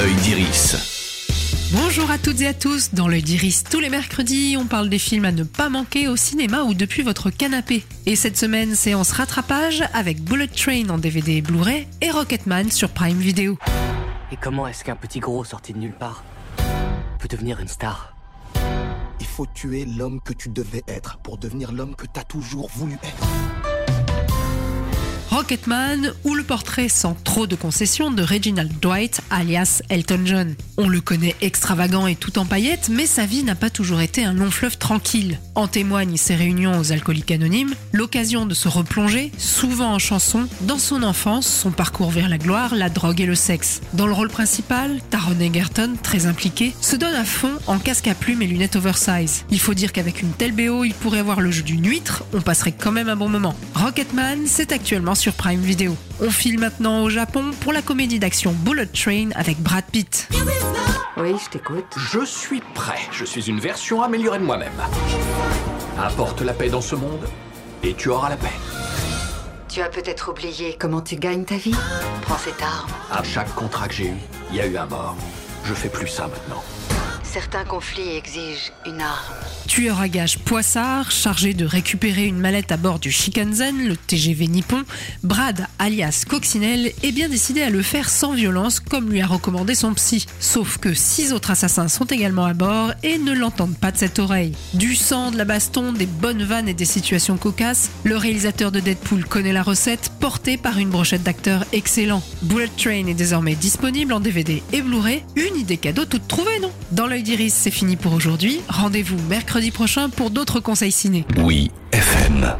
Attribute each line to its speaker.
Speaker 1: l'œil d'Iris.
Speaker 2: Bonjour à toutes et à tous. Dans l'œil d'Iris, tous les mercredis, on parle des films à ne pas manquer au cinéma ou depuis votre canapé. Et cette semaine, séance rattrapage avec Bullet Train en DVD et Blu-ray et Rocketman sur Prime Video.
Speaker 3: Et comment est-ce qu'un petit gros sorti de nulle part peut devenir une star?
Speaker 4: Il faut tuer l'homme que tu devais être pour devenir l'homme que t'as toujours voulu être.
Speaker 2: Rocketman ou le portrait sans trop de concessions de Reginald Dwight alias Elton John. On le connaît extravagant et tout en paillettes, mais sa vie n'a pas toujours été un long fleuve tranquille. En témoignent ses réunions aux alcooliques anonymes, l'occasion de se replonger, souvent en chanson, dans son enfance, son parcours vers la gloire, la drogue et le sexe. Dans le rôle principal, Taron Egerton, très impliqué, se donne à fond en casque à plumes et lunettes oversize. Il faut dire qu'avec une telle BO, il pourrait avoir le jeu d'une huître, on passerait quand même un bon moment. Rocketman, c'est actuellement sur Prime Video. On file maintenant au Japon pour la comédie d'action Bullet Train avec Brad Pitt.
Speaker 5: Oui, je t'écoute.
Speaker 1: Je suis prêt. Je suis une version améliorée de moi-même. Apporte la paix dans ce monde et tu auras la paix.
Speaker 5: Tu as peut-être oublié comment tu gagnes ta vie Prends cette arme.
Speaker 1: À chaque contrat que j'ai eu, il y a eu un mort. Je fais plus ça maintenant.
Speaker 5: Certains conflits exigent une arme.
Speaker 2: Tueur à gages Poissard, chargé de récupérer une mallette à bord du Shikansen, le TGV nippon, Brad, alias Coccinelle, est bien décidé à le faire sans violence comme lui a recommandé son psy. Sauf que six autres assassins sont également à bord et ne l'entendent pas de cette oreille. Du sang, de la baston, des bonnes vannes et des situations cocasses, le réalisateur de Deadpool connaît la recette, portée par une brochette d'acteurs excellents. Bullet Train est désormais disponible en DVD et Blu-ray, une idée cadeau toute trouvée, non? Dans c'est fini pour aujourd'hui. Rendez-vous mercredi prochain pour d'autres conseils ciné.
Speaker 1: Oui, FM.